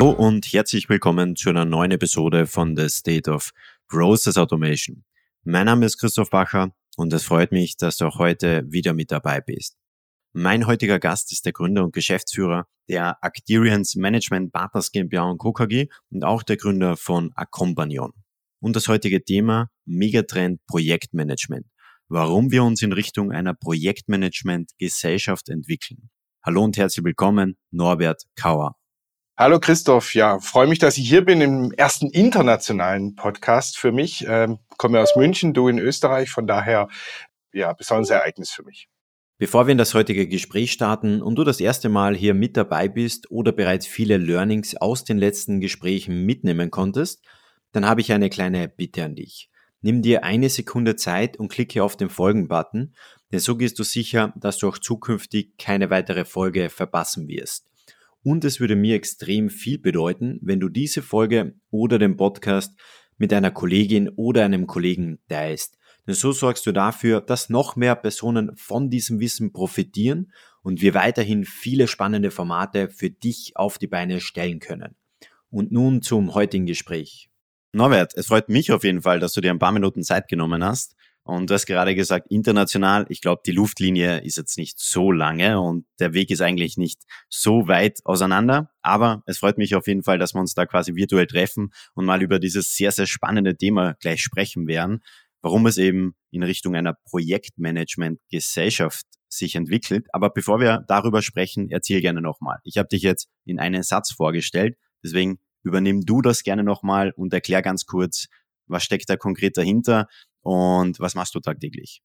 Hallo und herzlich willkommen zu einer neuen Episode von The State of Process Automation. Mein Name ist Christoph Bacher und es freut mich, dass du auch heute wieder mit dabei bist. Mein heutiger Gast ist der Gründer und Geschäftsführer der Actirians Management Partners GmbH und Co. Und auch der Gründer von Accompanion. Und das heutige Thema Megatrend Projektmanagement. Warum wir uns in Richtung einer Projektmanagement-Gesellschaft entwickeln. Hallo und herzlich willkommen, Norbert Kauer. Hallo Christoph, ja, freue mich, dass ich hier bin im ersten internationalen Podcast für mich. Ähm, komme aus München, du in Österreich, von daher ja, besonderes Ereignis für mich. Bevor wir in das heutige Gespräch starten und du das erste Mal hier mit dabei bist oder bereits viele Learnings aus den letzten Gesprächen mitnehmen konntest, dann habe ich eine kleine Bitte an dich. Nimm dir eine Sekunde Zeit und klicke auf den Folgen-Button, denn so gehst du sicher, dass du auch zukünftig keine weitere Folge verpassen wirst. Und es würde mir extrem viel bedeuten, wenn du diese Folge oder den Podcast mit einer Kollegin oder einem Kollegen teilst. Denn so sorgst du dafür, dass noch mehr Personen von diesem Wissen profitieren und wir weiterhin viele spannende Formate für dich auf die Beine stellen können. Und nun zum heutigen Gespräch. Norbert, es freut mich auf jeden Fall, dass du dir ein paar Minuten Zeit genommen hast. Und du hast gerade gesagt, international, ich glaube, die Luftlinie ist jetzt nicht so lange und der Weg ist eigentlich nicht so weit auseinander. Aber es freut mich auf jeden Fall, dass wir uns da quasi virtuell treffen und mal über dieses sehr, sehr spannende Thema gleich sprechen werden, warum es eben in Richtung einer Projektmanagement-Gesellschaft sich entwickelt. Aber bevor wir darüber sprechen, erzähl gerne nochmal. Ich habe dich jetzt in einen Satz vorgestellt, deswegen übernimm du das gerne nochmal und erklär ganz kurz, was steckt da konkret dahinter und was machst du tagtäglich?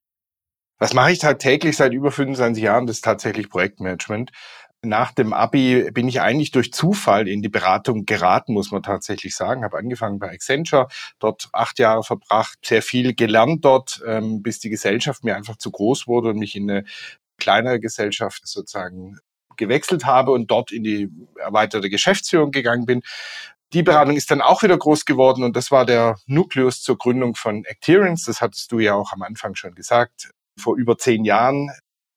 Was mache ich tagtäglich seit über 25 Jahren? Das ist tatsächlich Projektmanagement. Nach dem Abi bin ich eigentlich durch Zufall in die Beratung geraten, muss man tatsächlich sagen. Habe angefangen bei Accenture, dort acht Jahre verbracht, sehr viel gelernt dort, ähm, bis die Gesellschaft mir einfach zu groß wurde und mich in eine kleinere Gesellschaft sozusagen gewechselt habe und dort in die erweiterte Geschäftsführung gegangen bin. Die Beratung ist dann auch wieder groß geworden und das war der Nukleus zur Gründung von Acterians. Das hattest du ja auch am Anfang schon gesagt. Vor über zehn Jahren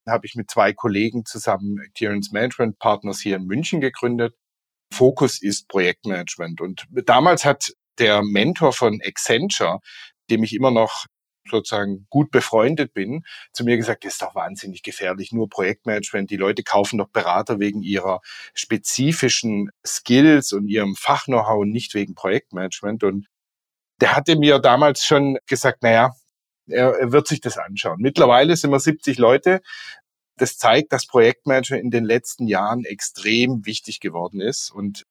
habe ich mit zwei Kollegen zusammen Acterians Management Partners hier in München gegründet. Fokus ist Projektmanagement. Und damals hat der Mentor von Accenture, dem ich immer noch sozusagen gut befreundet bin, zu mir gesagt, das ist doch wahnsinnig gefährlich, nur Projektmanagement. Die Leute kaufen doch Berater wegen ihrer spezifischen Skills und ihrem Fach-Know-how nicht wegen Projektmanagement. Und der hatte mir damals schon gesagt, naja, er wird sich das anschauen. Mittlerweile sind wir 70 Leute. Das zeigt, dass Projektmanagement in den letzten Jahren extrem wichtig geworden ist und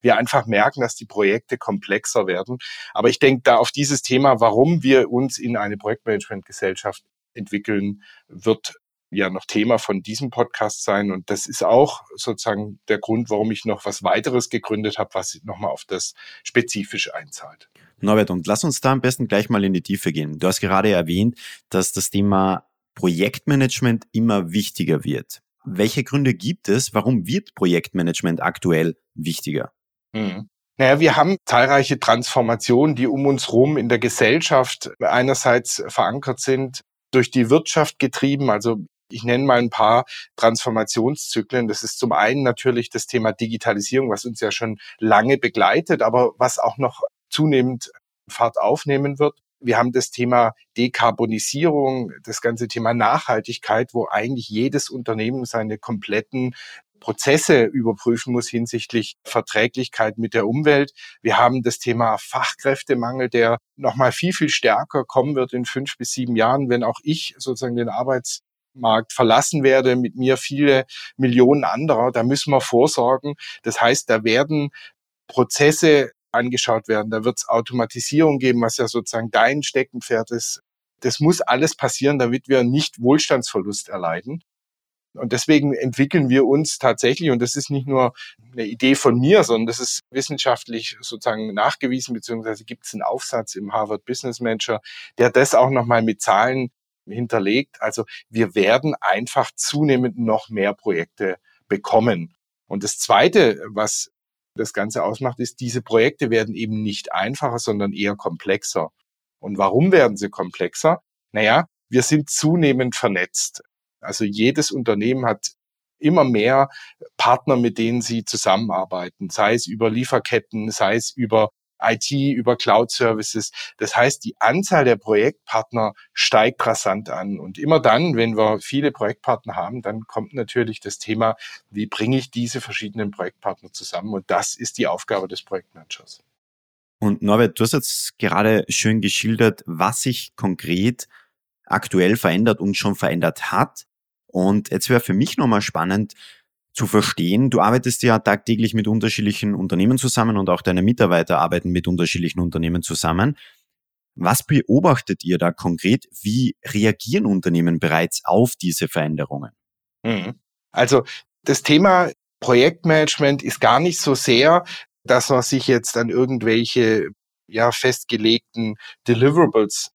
wir einfach merken, dass die Projekte komplexer werden. Aber ich denke da auf dieses Thema, warum wir uns in eine Projektmanagement-Gesellschaft entwickeln, wird ja noch Thema von diesem Podcast sein. Und das ist auch sozusagen der Grund, warum ich noch was weiteres gegründet habe, was nochmal auf das Spezifische einzahlt. Norbert, und lass uns da am besten gleich mal in die Tiefe gehen. Du hast gerade erwähnt, dass das Thema Projektmanagement immer wichtiger wird. Welche Gründe gibt es, warum wird Projektmanagement aktuell wichtiger? Mhm. Naja, wir haben zahlreiche Transformationen, die um uns rum in der Gesellschaft einerseits verankert sind, durch die Wirtschaft getrieben. Also ich nenne mal ein paar Transformationszyklen. Das ist zum einen natürlich das Thema Digitalisierung, was uns ja schon lange begleitet, aber was auch noch zunehmend Fahrt aufnehmen wird. Wir haben das Thema Dekarbonisierung, das ganze Thema Nachhaltigkeit, wo eigentlich jedes Unternehmen seine kompletten Prozesse überprüfen muss hinsichtlich Verträglichkeit mit der Umwelt. Wir haben das Thema Fachkräftemangel, der nochmal viel, viel stärker kommen wird in fünf bis sieben Jahren, wenn auch ich sozusagen den Arbeitsmarkt verlassen werde, mit mir viele Millionen anderer. Da müssen wir vorsorgen. Das heißt, da werden Prozesse angeschaut werden. Da wird es Automatisierung geben, was ja sozusagen dein Steckenpferd ist. Das muss alles passieren, damit wir nicht Wohlstandsverlust erleiden. Und deswegen entwickeln wir uns tatsächlich, und das ist nicht nur eine Idee von mir, sondern das ist wissenschaftlich sozusagen nachgewiesen, beziehungsweise gibt es einen Aufsatz im Harvard Business Manager, der das auch nochmal mit Zahlen hinterlegt. Also wir werden einfach zunehmend noch mehr Projekte bekommen. Und das Zweite, was das Ganze ausmacht, ist, diese Projekte werden eben nicht einfacher, sondern eher komplexer. Und warum werden sie komplexer? Naja, wir sind zunehmend vernetzt. Also jedes Unternehmen hat immer mehr Partner, mit denen sie zusammenarbeiten, sei es über Lieferketten, sei es über IT, über Cloud Services. Das heißt, die Anzahl der Projektpartner steigt rasant an. Und immer dann, wenn wir viele Projektpartner haben, dann kommt natürlich das Thema, wie bringe ich diese verschiedenen Projektpartner zusammen? Und das ist die Aufgabe des Projektmanagers. Und Norbert, du hast jetzt gerade schön geschildert, was sich konkret aktuell verändert und schon verändert hat. Und jetzt wäre für mich nochmal spannend, zu verstehen. Du arbeitest ja tagtäglich mit unterschiedlichen Unternehmen zusammen und auch deine Mitarbeiter arbeiten mit unterschiedlichen Unternehmen zusammen. Was beobachtet ihr da konkret? Wie reagieren Unternehmen bereits auf diese Veränderungen? Mhm. Also das Thema Projektmanagement ist gar nicht so sehr, dass man sich jetzt an irgendwelche ja, festgelegten Deliverables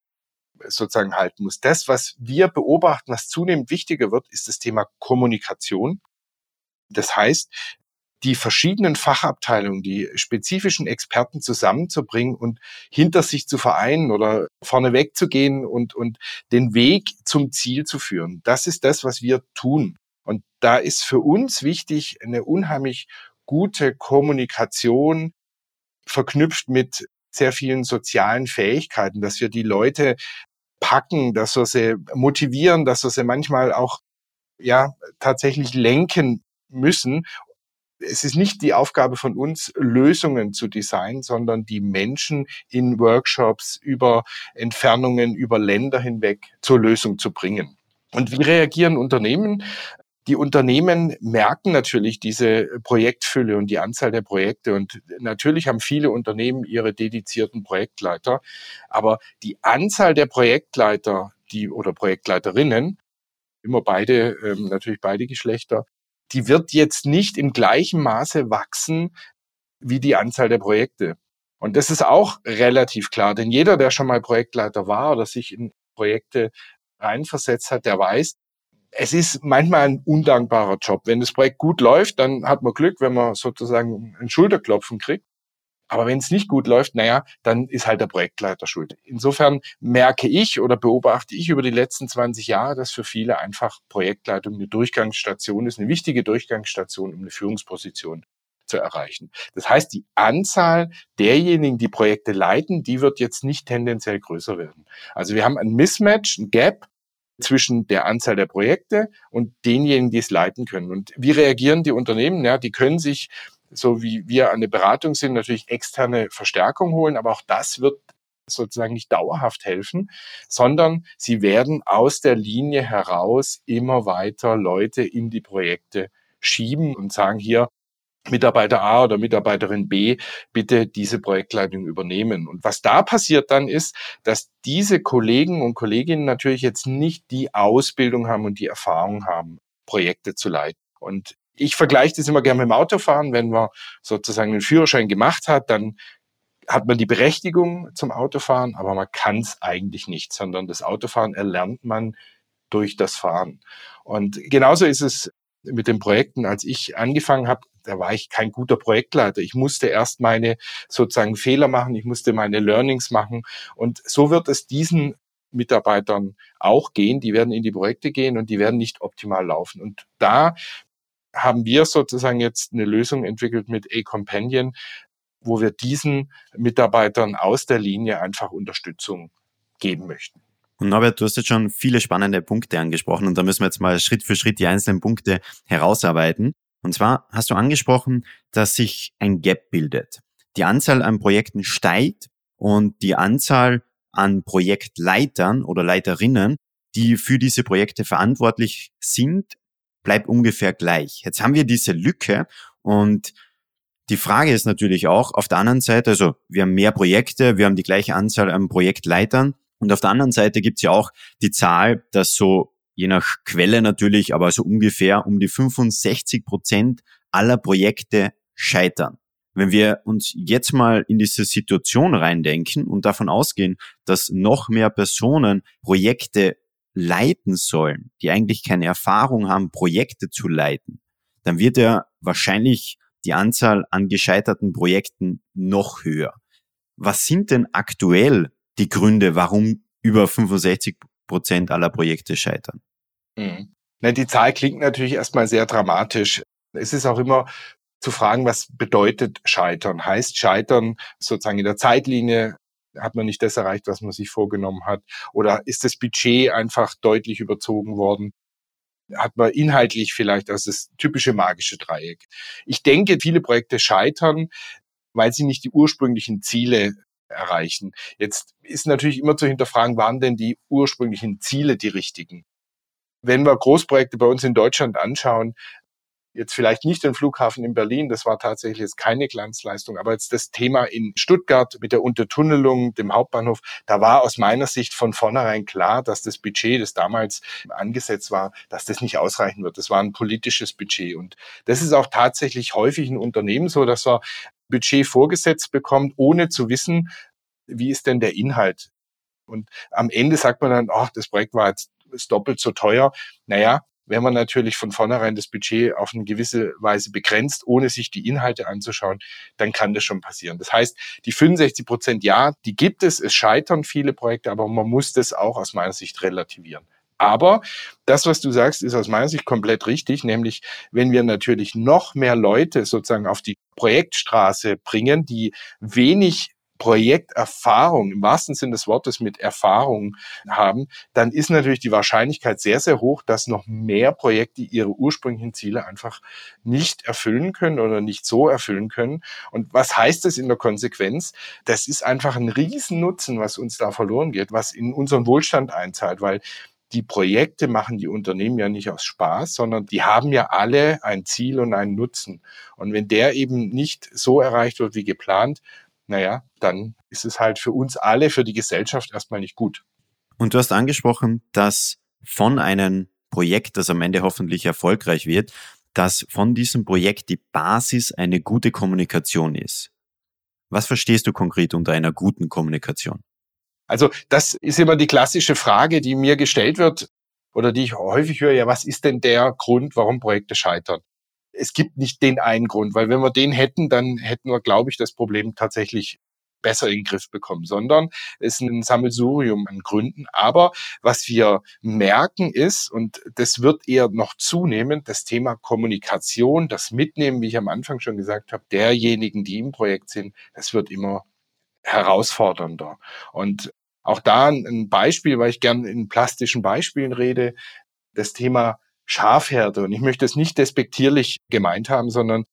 sozusagen halten muss. Das, was wir beobachten, was zunehmend wichtiger wird, ist das Thema Kommunikation. Das heißt, die verschiedenen Fachabteilungen, die spezifischen Experten zusammenzubringen und hinter sich zu vereinen oder vorneweg zu gehen und, und den Weg zum Ziel zu führen. Das ist das, was wir tun. Und da ist für uns wichtig eine unheimlich gute Kommunikation verknüpft mit sehr vielen sozialen Fähigkeiten, dass wir die Leute packen, dass wir sie motivieren, dass wir sie manchmal auch ja tatsächlich lenken müssen. Es ist nicht die Aufgabe von uns, Lösungen zu designen, sondern die Menschen in Workshops über Entfernungen, über Länder hinweg zur Lösung zu bringen. Und wie reagieren Unternehmen? Die Unternehmen merken natürlich diese Projektfülle und die Anzahl der Projekte. Und natürlich haben viele Unternehmen ihre dedizierten Projektleiter. Aber die Anzahl der Projektleiter, die oder Projektleiterinnen, immer beide, ähm, natürlich beide Geschlechter, die wird jetzt nicht im gleichen Maße wachsen wie die Anzahl der Projekte. Und das ist auch relativ klar, denn jeder, der schon mal Projektleiter war oder sich in Projekte reinversetzt hat, der weiß, es ist manchmal ein undankbarer Job. Wenn das Projekt gut läuft, dann hat man Glück, wenn man sozusagen ein Schulterklopfen kriegt. Aber wenn es nicht gut läuft, naja, dann ist halt der Projektleiter schuld. Insofern merke ich oder beobachte ich über die letzten 20 Jahre, dass für viele einfach Projektleitung eine Durchgangsstation ist, eine wichtige Durchgangsstation, um eine Führungsposition zu erreichen. Das heißt, die Anzahl derjenigen, die Projekte leiten, die wird jetzt nicht tendenziell größer werden. Also wir haben ein Mismatch, ein Gap zwischen der Anzahl der Projekte und denjenigen, die es leiten können. Und wie reagieren die Unternehmen? Ja, die können sich so wie wir an der Beratung sind, natürlich externe Verstärkung holen, aber auch das wird sozusagen nicht dauerhaft helfen, sondern sie werden aus der Linie heraus immer weiter Leute in die Projekte schieben und sagen hier, Mitarbeiter A oder Mitarbeiterin B bitte diese Projektleitung übernehmen. Und was da passiert dann ist, dass diese Kollegen und Kolleginnen natürlich jetzt nicht die Ausbildung haben und die Erfahrung haben, Projekte zu leiten. Und ich vergleiche das immer gerne mit dem Autofahren. Wenn man sozusagen einen Führerschein gemacht hat, dann hat man die Berechtigung zum Autofahren, aber man kann es eigentlich nicht, sondern das Autofahren erlernt man durch das Fahren. Und genauso ist es mit den Projekten. Als ich angefangen habe, da war ich kein guter Projektleiter. Ich musste erst meine sozusagen Fehler machen, ich musste meine Learnings machen. Und so wird es diesen Mitarbeitern auch gehen. Die werden in die Projekte gehen und die werden nicht optimal laufen. Und da haben wir sozusagen jetzt eine Lösung entwickelt mit A-Companion, wo wir diesen Mitarbeitern aus der Linie einfach Unterstützung geben möchten. Und Norbert, du hast jetzt schon viele spannende Punkte angesprochen und da müssen wir jetzt mal Schritt für Schritt die einzelnen Punkte herausarbeiten. Und zwar hast du angesprochen, dass sich ein Gap bildet. Die Anzahl an Projekten steigt und die Anzahl an Projektleitern oder Leiterinnen, die für diese Projekte verantwortlich sind, bleibt ungefähr gleich. Jetzt haben wir diese Lücke und die Frage ist natürlich auch auf der anderen Seite, also wir haben mehr Projekte, wir haben die gleiche Anzahl an Projektleitern und auf der anderen Seite gibt es ja auch die Zahl, dass so je nach Quelle natürlich, aber so ungefähr um die 65 Prozent aller Projekte scheitern. Wenn wir uns jetzt mal in diese Situation reindenken und davon ausgehen, dass noch mehr Personen Projekte leiten sollen, die eigentlich keine Erfahrung haben, Projekte zu leiten, dann wird ja wahrscheinlich die Anzahl an gescheiterten Projekten noch höher. Was sind denn aktuell die Gründe, warum über 65 Prozent aller Projekte scheitern? Mhm. Die Zahl klingt natürlich erstmal sehr dramatisch. Es ist auch immer zu fragen, was bedeutet Scheitern? Heißt Scheitern sozusagen in der Zeitlinie hat man nicht das erreicht, was man sich vorgenommen hat? Oder ist das Budget einfach deutlich überzogen worden? Hat man inhaltlich vielleicht, also das typische magische Dreieck. Ich denke, viele Projekte scheitern, weil sie nicht die ursprünglichen Ziele erreichen. Jetzt ist natürlich immer zu hinterfragen, waren denn die ursprünglichen Ziele die richtigen? Wenn wir Großprojekte bei uns in Deutschland anschauen, Jetzt vielleicht nicht den Flughafen in Berlin, das war tatsächlich jetzt keine Glanzleistung, aber jetzt das Thema in Stuttgart mit der Untertunnelung, dem Hauptbahnhof, da war aus meiner Sicht von vornherein klar, dass das Budget, das damals angesetzt war, dass das nicht ausreichen wird. Das war ein politisches Budget und das ist auch tatsächlich häufig in Unternehmen so, dass er Budget vorgesetzt bekommt, ohne zu wissen, wie ist denn der Inhalt. Und am Ende sagt man dann, ach, das Projekt war jetzt doppelt so teuer. Naja, wenn man natürlich von vornherein das Budget auf eine gewisse Weise begrenzt, ohne sich die Inhalte anzuschauen, dann kann das schon passieren. Das heißt, die 65 Prozent, ja, die gibt es. Es scheitern viele Projekte, aber man muss das auch aus meiner Sicht relativieren. Aber das, was du sagst, ist aus meiner Sicht komplett richtig, nämlich wenn wir natürlich noch mehr Leute sozusagen auf die Projektstraße bringen, die wenig Projekterfahrung im wahrsten Sinne des Wortes mit Erfahrung haben, dann ist natürlich die Wahrscheinlichkeit sehr, sehr hoch, dass noch mehr Projekte ihre ursprünglichen Ziele einfach nicht erfüllen können oder nicht so erfüllen können. Und was heißt das in der Konsequenz? Das ist einfach ein Riesennutzen, was uns da verloren geht, was in unseren Wohlstand einzahlt, weil die Projekte machen die Unternehmen ja nicht aus Spaß, sondern die haben ja alle ein Ziel und einen Nutzen. Und wenn der eben nicht so erreicht wird wie geplant, naja, dann ist es halt für uns alle, für die Gesellschaft erstmal nicht gut. Und du hast angesprochen, dass von einem Projekt, das am Ende hoffentlich erfolgreich wird, dass von diesem Projekt die Basis eine gute Kommunikation ist. Was verstehst du konkret unter einer guten Kommunikation? Also das ist immer die klassische Frage, die mir gestellt wird oder die ich häufig höre, ja, was ist denn der Grund, warum Projekte scheitern? es gibt nicht den einen Grund, weil wenn wir den hätten, dann hätten wir, glaube ich, das Problem tatsächlich besser in den Griff bekommen, sondern es ist ein Sammelsurium an Gründen. Aber was wir merken ist, und das wird eher noch zunehmen, das Thema Kommunikation, das Mitnehmen, wie ich am Anfang schon gesagt habe, derjenigen, die im Projekt sind, das wird immer herausfordernder. Und auch da ein Beispiel, weil ich gern in plastischen Beispielen rede, das Thema Schafherde. Und ich möchte es nicht despektierlich gemeint haben, sondern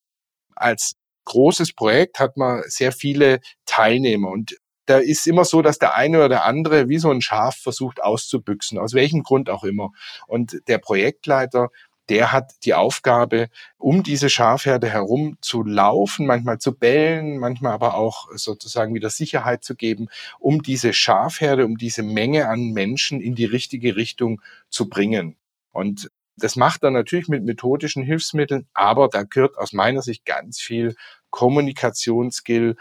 als großes Projekt hat man sehr viele Teilnehmer und da ist immer so, dass der eine oder der andere wie so ein Schaf versucht auszubüchsen, aus welchem Grund auch immer. Und der Projektleiter, der hat die Aufgabe, um diese Schafherde herum zu laufen, manchmal zu bellen, manchmal aber auch sozusagen wieder Sicherheit zu geben, um diese Schafherde, um diese Menge an Menschen in die richtige Richtung zu bringen. Und das macht er natürlich mit methodischen Hilfsmitteln, aber da gehört aus meiner Sicht ganz viel Kommunikationsskill.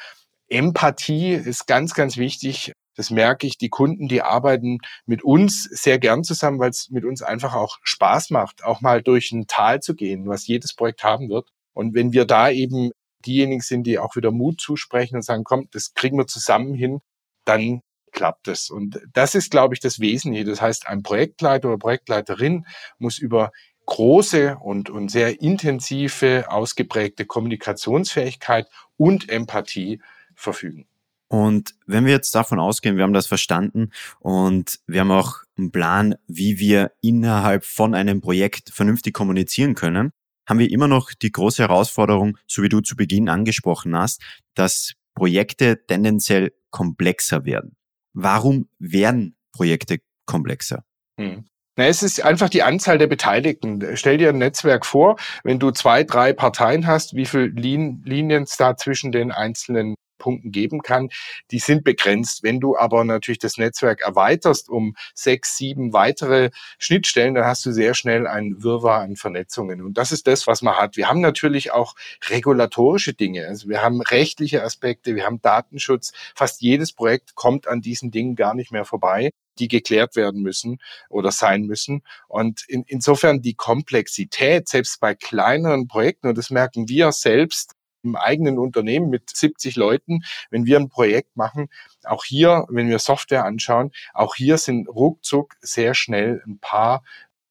Empathie ist ganz, ganz wichtig. Das merke ich. Die Kunden, die arbeiten mit uns sehr gern zusammen, weil es mit uns einfach auch Spaß macht, auch mal durch ein Tal zu gehen, was jedes Projekt haben wird. Und wenn wir da eben diejenigen sind, die auch wieder Mut zusprechen und sagen, komm, das kriegen wir zusammen hin, dann klappt es. Und das ist, glaube ich, das Wesentliche. Das heißt, ein Projektleiter oder Projektleiterin muss über große und, und sehr intensive, ausgeprägte Kommunikationsfähigkeit und Empathie verfügen. Und wenn wir jetzt davon ausgehen, wir haben das verstanden und wir haben auch einen Plan, wie wir innerhalb von einem Projekt vernünftig kommunizieren können, haben wir immer noch die große Herausforderung, so wie du zu Beginn angesprochen hast, dass Projekte tendenziell komplexer werden. Warum werden Projekte komplexer? Hm. Na, es ist einfach die Anzahl der Beteiligten. Stell dir ein Netzwerk vor, wenn du zwei, drei Parteien hast, wie viele Linien es da zwischen den einzelnen Punkten geben kann, die sind begrenzt. Wenn du aber natürlich das Netzwerk erweiterst um sechs, sieben weitere Schnittstellen, dann hast du sehr schnell ein Wirrwarr an Vernetzungen. Und das ist das, was man hat. Wir haben natürlich auch regulatorische Dinge. Also wir haben rechtliche Aspekte, wir haben Datenschutz. Fast jedes Projekt kommt an diesen Dingen gar nicht mehr vorbei die geklärt werden müssen oder sein müssen. Und in, insofern die Komplexität, selbst bei kleineren Projekten, und das merken wir selbst im eigenen Unternehmen mit 70 Leuten, wenn wir ein Projekt machen, auch hier, wenn wir Software anschauen, auch hier sind ruckzuck sehr schnell ein paar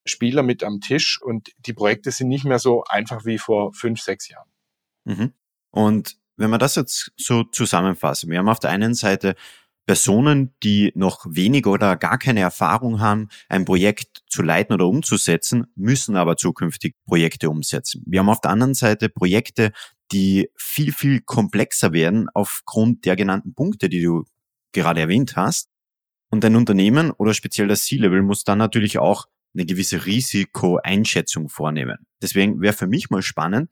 Spieler mit am Tisch und die Projekte sind nicht mehr so einfach wie vor fünf, sechs Jahren. Mhm. Und wenn wir das jetzt so zusammenfassen, wir haben auf der einen Seite Personen, die noch weniger oder gar keine Erfahrung haben, ein Projekt zu leiten oder umzusetzen, müssen aber zukünftig Projekte umsetzen. Wir haben auf der anderen Seite Projekte, die viel, viel komplexer werden aufgrund der genannten Punkte, die du gerade erwähnt hast. Und ein Unternehmen oder speziell das C-Level muss dann natürlich auch eine gewisse Risikoeinschätzung vornehmen. Deswegen wäre für mich mal spannend,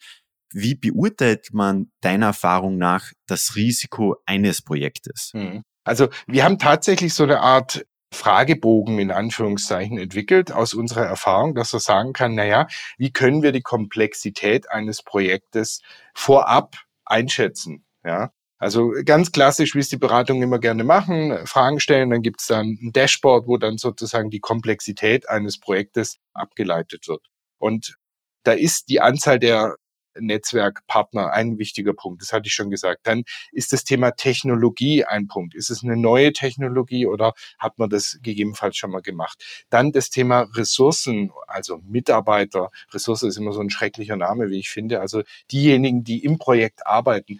wie beurteilt man deiner Erfahrung nach das Risiko eines Projektes? Hm. Also wir haben tatsächlich so eine Art Fragebogen in Anführungszeichen entwickelt aus unserer Erfahrung, dass er sagen kann, naja, wie können wir die Komplexität eines Projektes vorab einschätzen? Ja, also ganz klassisch, wie es die Beratungen immer gerne machen, Fragen stellen, dann gibt es dann ein Dashboard, wo dann sozusagen die Komplexität eines Projektes abgeleitet wird. Und da ist die Anzahl der Netzwerkpartner ein wichtiger Punkt. Das hatte ich schon gesagt. Dann ist das Thema Technologie ein Punkt. Ist es eine neue Technologie oder hat man das gegebenenfalls schon mal gemacht? Dann das Thema Ressourcen, also Mitarbeiter. Ressource ist immer so ein schrecklicher Name, wie ich finde. Also diejenigen, die im Projekt arbeiten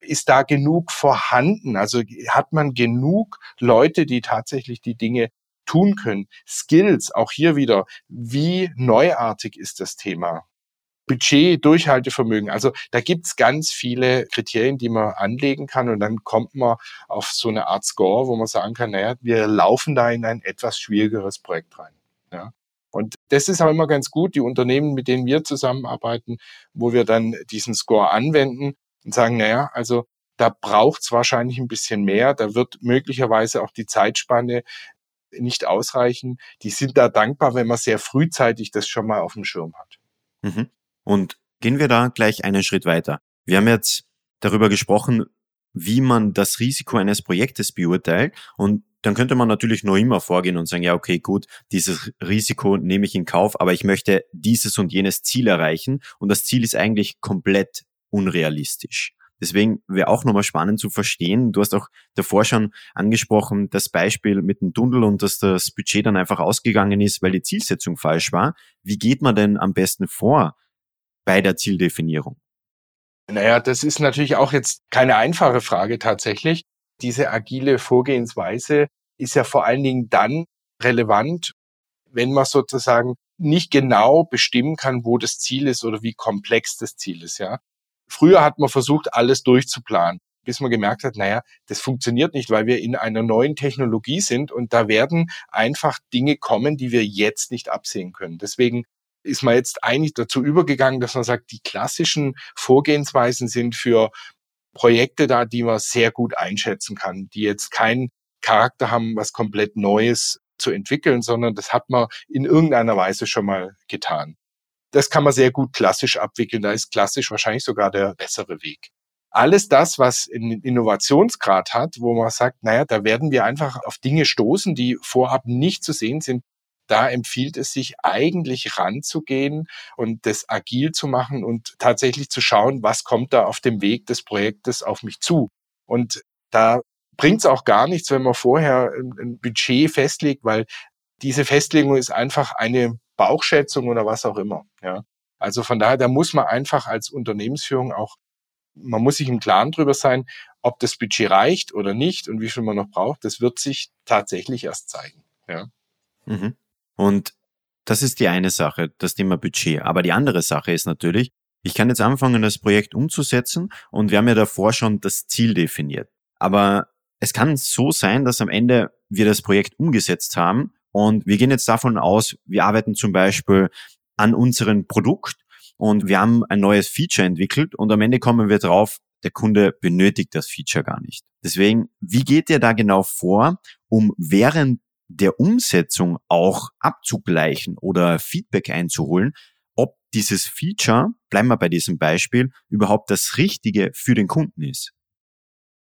ist da genug vorhanden? Also hat man genug Leute, die tatsächlich die Dinge tun können? Skills, auch hier wieder, wie neuartig ist das Thema? Budget, Durchhaltevermögen. Also da gibt's ganz viele Kriterien, die man anlegen kann und dann kommt man auf so eine Art Score, wo man sagen kann, naja, wir laufen da in ein etwas schwierigeres Projekt rein. Ja. Und das ist auch immer ganz gut, die Unternehmen, mit denen wir zusammenarbeiten, wo wir dann diesen Score anwenden, und sagen, naja, also da braucht es wahrscheinlich ein bisschen mehr, da wird möglicherweise auch die Zeitspanne nicht ausreichen. Die sind da dankbar, wenn man sehr frühzeitig das schon mal auf dem Schirm hat. Mhm. Und gehen wir da gleich einen Schritt weiter. Wir haben jetzt darüber gesprochen, wie man das Risiko eines Projektes beurteilt. Und dann könnte man natürlich noch immer vorgehen und sagen, ja, okay, gut, dieses Risiko nehme ich in Kauf, aber ich möchte dieses und jenes Ziel erreichen. Und das Ziel ist eigentlich komplett unrealistisch. Deswegen wäre auch nochmal spannend zu verstehen. Du hast auch davor schon angesprochen, das Beispiel mit dem Tunnel und dass das Budget dann einfach ausgegangen ist, weil die Zielsetzung falsch war. Wie geht man denn am besten vor bei der Zieldefinierung? Naja, das ist natürlich auch jetzt keine einfache Frage tatsächlich. Diese agile Vorgehensweise ist ja vor allen Dingen dann relevant, wenn man sozusagen nicht genau bestimmen kann, wo das Ziel ist oder wie komplex das Ziel ist, ja. Früher hat man versucht, alles durchzuplanen, bis man gemerkt hat, naja, das funktioniert nicht, weil wir in einer neuen Technologie sind und da werden einfach Dinge kommen, die wir jetzt nicht absehen können. Deswegen ist man jetzt eigentlich dazu übergegangen, dass man sagt, die klassischen Vorgehensweisen sind für Projekte da, die man sehr gut einschätzen kann, die jetzt keinen Charakter haben, was komplett Neues zu entwickeln, sondern das hat man in irgendeiner Weise schon mal getan das kann man sehr gut klassisch abwickeln. Da ist klassisch wahrscheinlich sogar der bessere Weg. Alles das, was einen Innovationsgrad hat, wo man sagt, naja, da werden wir einfach auf Dinge stoßen, die vorab nicht zu sehen sind, da empfiehlt es sich eigentlich ranzugehen und das agil zu machen und tatsächlich zu schauen, was kommt da auf dem Weg des Projektes auf mich zu. Und da bringt es auch gar nichts, wenn man vorher ein Budget festlegt, weil diese Festlegung ist einfach eine Bauchschätzung oder was auch immer. Ja. Also von daher, da muss man einfach als Unternehmensführung auch, man muss sich im Klaren drüber sein, ob das Budget reicht oder nicht und wie viel man noch braucht. Das wird sich tatsächlich erst zeigen. Ja. Mhm. Und das ist die eine Sache, das Thema Budget. Aber die andere Sache ist natürlich, ich kann jetzt anfangen, das Projekt umzusetzen und wir haben ja davor schon das Ziel definiert. Aber es kann so sein, dass am Ende wir das Projekt umgesetzt haben und wir gehen jetzt davon aus, wir arbeiten zum Beispiel an unserem Produkt und wir haben ein neues Feature entwickelt und am Ende kommen wir drauf, der Kunde benötigt das Feature gar nicht. Deswegen, wie geht ihr da genau vor, um während der Umsetzung auch abzugleichen oder Feedback einzuholen, ob dieses Feature, bleiben wir bei diesem Beispiel, überhaupt das Richtige für den Kunden ist?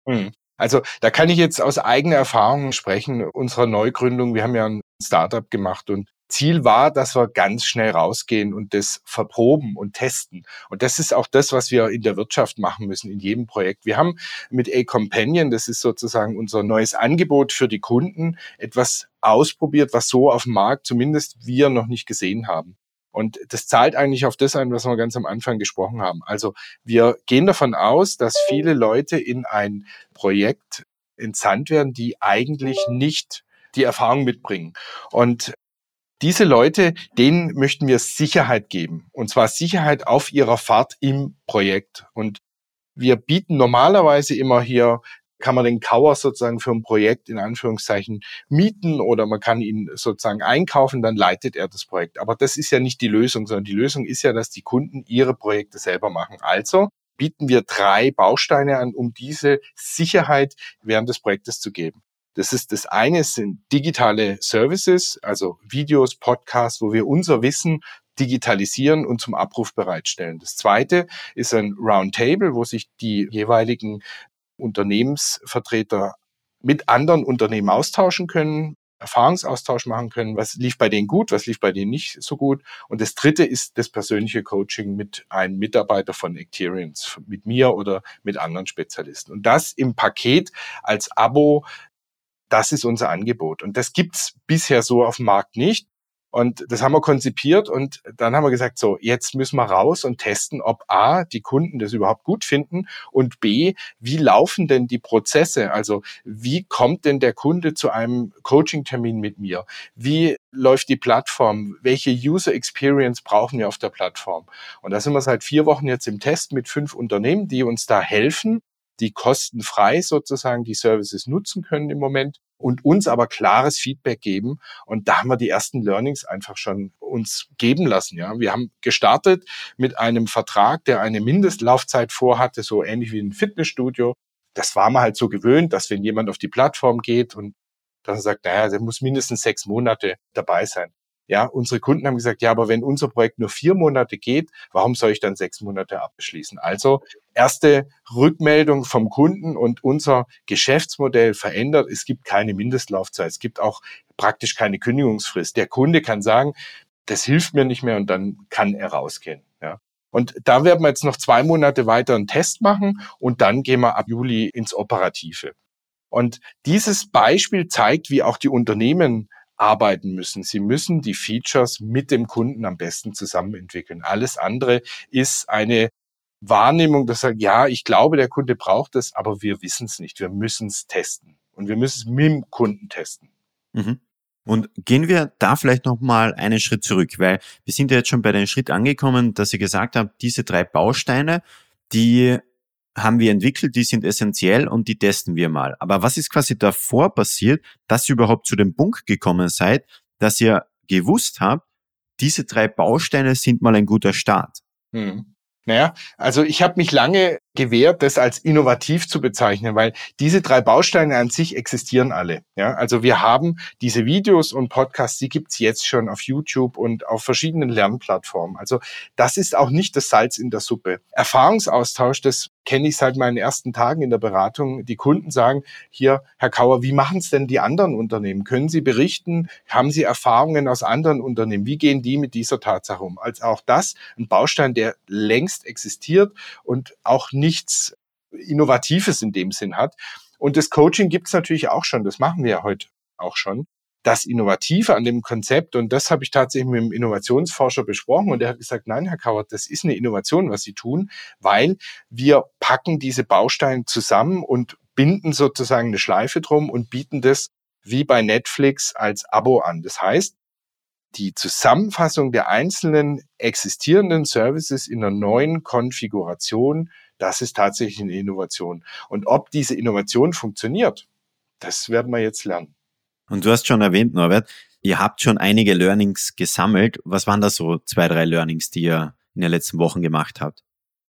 Hm. Also da kann ich jetzt aus eigener Erfahrung sprechen, unserer Neugründung. Wir haben ja ein Startup gemacht und Ziel war, dass wir ganz schnell rausgehen und das verproben und testen. Und das ist auch das, was wir in der Wirtschaft machen müssen, in jedem Projekt. Wir haben mit A-Companion, das ist sozusagen unser neues Angebot für die Kunden, etwas ausprobiert, was so auf dem Markt zumindest wir noch nicht gesehen haben. Und das zahlt eigentlich auf das ein, was wir ganz am Anfang gesprochen haben. Also wir gehen davon aus, dass viele Leute in ein Projekt entsandt werden, die eigentlich nicht die Erfahrung mitbringen. Und diese Leute, denen möchten wir Sicherheit geben. Und zwar Sicherheit auf ihrer Fahrt im Projekt. Und wir bieten normalerweise immer hier kann man den Kauer sozusagen für ein Projekt in Anführungszeichen mieten oder man kann ihn sozusagen einkaufen, dann leitet er das Projekt. Aber das ist ja nicht die Lösung, sondern die Lösung ist ja, dass die Kunden ihre Projekte selber machen. Also bieten wir drei Bausteine an, um diese Sicherheit während des Projektes zu geben. Das ist das eine sind digitale Services, also Videos, Podcasts, wo wir unser Wissen digitalisieren und zum Abruf bereitstellen. Das zweite ist ein Roundtable, wo sich die jeweiligen Unternehmensvertreter mit anderen Unternehmen austauschen können, Erfahrungsaustausch machen können, was lief bei denen gut, was lief bei denen nicht so gut. Und das dritte ist das persönliche Coaching mit einem Mitarbeiter von Acterians, mit mir oder mit anderen Spezialisten. Und das im Paket als Abo, das ist unser Angebot. Und das gibt's bisher so auf dem Markt nicht. Und das haben wir konzipiert und dann haben wir gesagt, so, jetzt müssen wir raus und testen, ob A, die Kunden das überhaupt gut finden und B, wie laufen denn die Prozesse? Also wie kommt denn der Kunde zu einem Coaching-Termin mit mir? Wie läuft die Plattform? Welche User Experience brauchen wir auf der Plattform? Und da sind wir seit vier Wochen jetzt im Test mit fünf Unternehmen, die uns da helfen, die kostenfrei sozusagen die Services nutzen können im Moment und uns aber klares Feedback geben. Und da haben wir die ersten Learnings einfach schon uns geben lassen. Ja, wir haben gestartet mit einem Vertrag, der eine Mindestlaufzeit vorhatte, so ähnlich wie ein Fitnessstudio. Das war man halt so gewöhnt, dass wenn jemand auf die Plattform geht und dann sagt, naja, der muss mindestens sechs Monate dabei sein. Ja, unsere Kunden haben gesagt, ja, aber wenn unser Projekt nur vier Monate geht, warum soll ich dann sechs Monate abschließen? Also erste Rückmeldung vom Kunden und unser Geschäftsmodell verändert. Es gibt keine Mindestlaufzeit. Es gibt auch praktisch keine Kündigungsfrist. Der Kunde kann sagen, das hilft mir nicht mehr und dann kann er rausgehen. Ja. Und da werden wir jetzt noch zwei Monate weiter einen Test machen und dann gehen wir ab Juli ins Operative. Und dieses Beispiel zeigt, wie auch die Unternehmen arbeiten müssen. Sie müssen die Features mit dem Kunden am besten zusammen entwickeln. Alles andere ist eine Wahrnehmung, dass sagt, ja, ich glaube, der Kunde braucht es, aber wir wissen es nicht. Wir müssen es testen. Und wir müssen es mit dem Kunden testen. Mhm. Und gehen wir da vielleicht nochmal einen Schritt zurück, weil wir sind ja jetzt schon bei dem Schritt angekommen, dass ihr gesagt habt, diese drei Bausteine, die haben wir entwickelt, die sind essentiell und die testen wir mal. Aber was ist quasi davor passiert, dass ihr überhaupt zu dem Punkt gekommen seid, dass ihr gewusst habt, diese drei Bausteine sind mal ein guter Start? Hm. Naja, also ich habe mich lange gewährt, das als innovativ zu bezeichnen, weil diese drei Bausteine an sich existieren alle. Ja, also wir haben diese Videos und Podcasts, die gibt's jetzt schon auf YouTube und auf verschiedenen Lernplattformen. Also das ist auch nicht das Salz in der Suppe. Erfahrungsaustausch, das kenne ich seit meinen ersten Tagen in der Beratung. Die Kunden sagen, hier, Herr Kauer, wie machen es denn die anderen Unternehmen? Können Sie berichten? Haben Sie Erfahrungen aus anderen Unternehmen? Wie gehen die mit dieser Tatsache um? Als auch das ein Baustein, der längst existiert und auch nichts Innovatives in dem Sinn hat. Und das Coaching gibt es natürlich auch schon. Das machen wir ja heute auch schon das Innovative an dem Konzept, und das habe ich tatsächlich mit dem Innovationsforscher besprochen, und er hat gesagt, nein, Herr Kauert, das ist eine Innovation, was Sie tun, weil wir packen diese Bausteine zusammen und binden sozusagen eine Schleife drum und bieten das wie bei Netflix als Abo an. Das heißt, die Zusammenfassung der einzelnen existierenden Services in einer neuen Konfiguration, das ist tatsächlich eine Innovation. Und ob diese Innovation funktioniert, das werden wir jetzt lernen. Und du hast schon erwähnt, Norbert, ihr habt schon einige Learnings gesammelt. Was waren da so zwei, drei Learnings, die ihr in den letzten Wochen gemacht habt?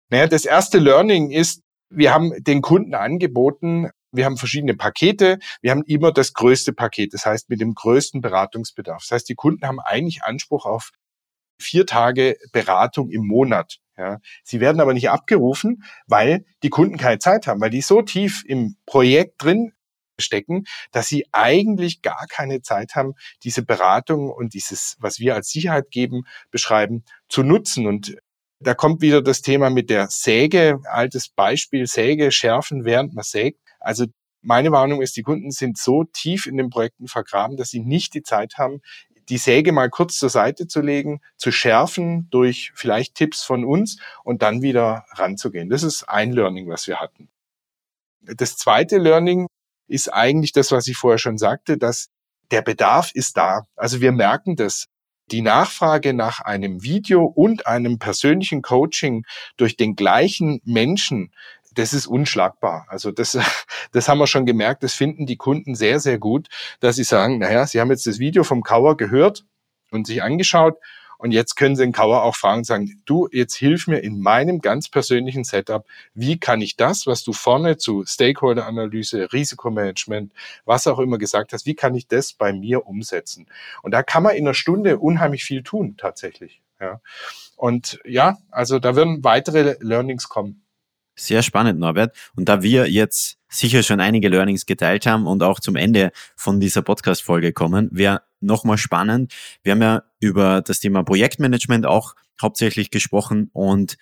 Naja, das erste Learning ist, wir haben den Kunden angeboten, wir haben verschiedene Pakete, wir haben immer das größte Paket, das heißt mit dem größten Beratungsbedarf. Das heißt, die Kunden haben eigentlich Anspruch auf vier Tage Beratung im Monat. Ja. Sie werden aber nicht abgerufen, weil die Kunden keine Zeit haben, weil die so tief im Projekt drin stecken, dass sie eigentlich gar keine Zeit haben, diese Beratung und dieses, was wir als Sicherheit geben, beschreiben, zu nutzen. Und da kommt wieder das Thema mit der Säge, altes Beispiel, Säge schärfen, während man sägt. Also Meine Warnung ist, die Kunden sind so tief in den Projekten vergraben, dass sie nicht die Zeit haben, die Säge mal kurz zur Seite zu legen, zu schärfen durch vielleicht Tipps von uns und dann wieder ranzugehen. Das ist ein Learning, was wir hatten. Das zweite Learning ist eigentlich das, was ich vorher schon sagte, dass der Bedarf ist da. Also wir merken das. Die Nachfrage nach einem Video und einem persönlichen Coaching durch den gleichen Menschen, das ist unschlagbar. Also das, das haben wir schon gemerkt. Das finden die Kunden sehr, sehr gut, dass sie sagen, naja, sie haben jetzt das Video vom Kauer gehört und sich angeschaut und jetzt können Sie den Kauer auch fragen und sagen, du, jetzt hilf mir in meinem ganz persönlichen Setup, wie kann ich das, was du vorne zu Stakeholder-Analyse, Risikomanagement, was auch immer gesagt hast, wie kann ich das bei mir umsetzen? Und da kann man in einer Stunde unheimlich viel tun, tatsächlich. Ja. Und ja, also da werden weitere Learnings kommen. Sehr spannend, Norbert. Und da wir jetzt sicher schon einige Learnings geteilt haben und auch zum Ende von dieser Podcast-Folge kommen, wäre nochmal spannend. Wir haben ja über das Thema Projektmanagement auch hauptsächlich gesprochen und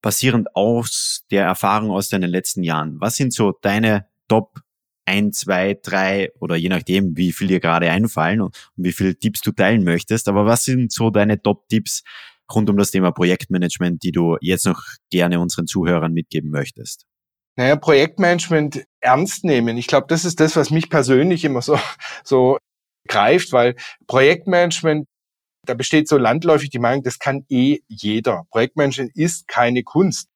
basierend aus der Erfahrung aus deinen letzten Jahren, was sind so deine Top 1, 2, 3 oder je nachdem, wie viel dir gerade einfallen und wie viele Tipps du teilen möchtest, aber was sind so deine Top-Tipps rund um das Thema Projektmanagement, die du jetzt noch gerne unseren Zuhörern mitgeben möchtest? Naja, Projektmanagement ernst nehmen. Ich glaube, das ist das, was mich persönlich immer so, so greift, weil Projektmanagement, da besteht so landläufig die Meinung, das kann eh jeder. Projektmanagement ist keine Kunst.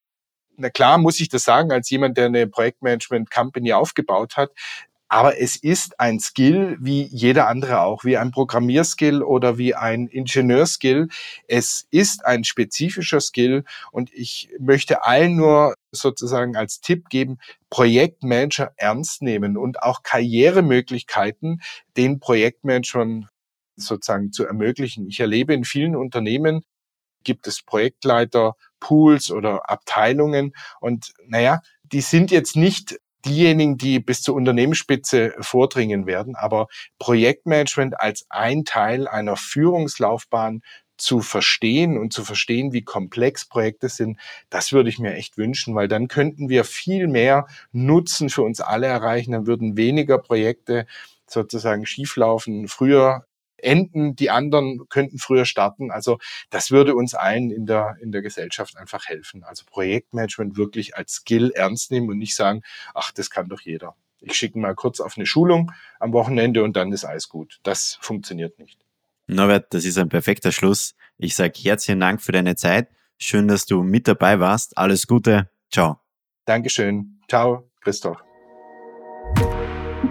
Na klar muss ich das sagen, als jemand, der eine Projektmanagement-Company aufgebaut hat. Aber es ist ein Skill wie jeder andere auch, wie ein Programmierskill oder wie ein Ingenieurskill. Es ist ein spezifischer Skill und ich möchte allen nur sozusagen als Tipp geben, Projektmanager ernst nehmen und auch Karrieremöglichkeiten den Projektmanagern sozusagen zu ermöglichen. Ich erlebe in vielen Unternehmen, gibt es Projektleiter, Pools oder Abteilungen und naja, die sind jetzt nicht diejenigen, die bis zur Unternehmensspitze vordringen werden. Aber Projektmanagement als ein Teil einer Führungslaufbahn zu verstehen und zu verstehen, wie komplex Projekte sind, das würde ich mir echt wünschen, weil dann könnten wir viel mehr Nutzen für uns alle erreichen, dann würden weniger Projekte sozusagen schieflaufen. Früher enden, die anderen könnten früher starten. Also das würde uns allen in der, in der Gesellschaft einfach helfen. Also Projektmanagement wirklich als Skill ernst nehmen und nicht sagen, ach, das kann doch jeder. Ich schicke mal kurz auf eine Schulung am Wochenende und dann ist alles gut. Das funktioniert nicht. Norbert, das ist ein perfekter Schluss. Ich sage herzlichen Dank für deine Zeit. Schön, dass du mit dabei warst. Alles Gute. Ciao. Dankeschön. Ciao, Christoph.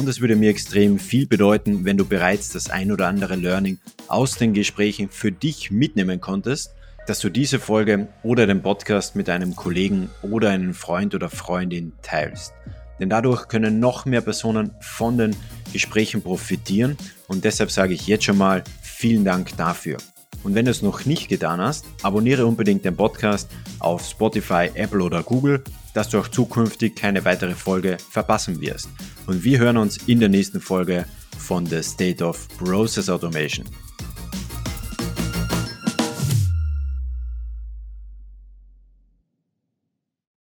und es würde mir extrem viel bedeuten, wenn du bereits das ein oder andere Learning aus den Gesprächen für dich mitnehmen konntest, dass du diese Folge oder den Podcast mit einem Kollegen oder einem Freund oder Freundin teilst. Denn dadurch können noch mehr Personen von den Gesprächen profitieren und deshalb sage ich jetzt schon mal vielen Dank dafür. Und wenn du es noch nicht getan hast, abonniere unbedingt den Podcast auf Spotify, Apple oder Google, dass du auch zukünftig keine weitere Folge verpassen wirst. Und wir hören uns in der nächsten Folge von The State of Process Automation.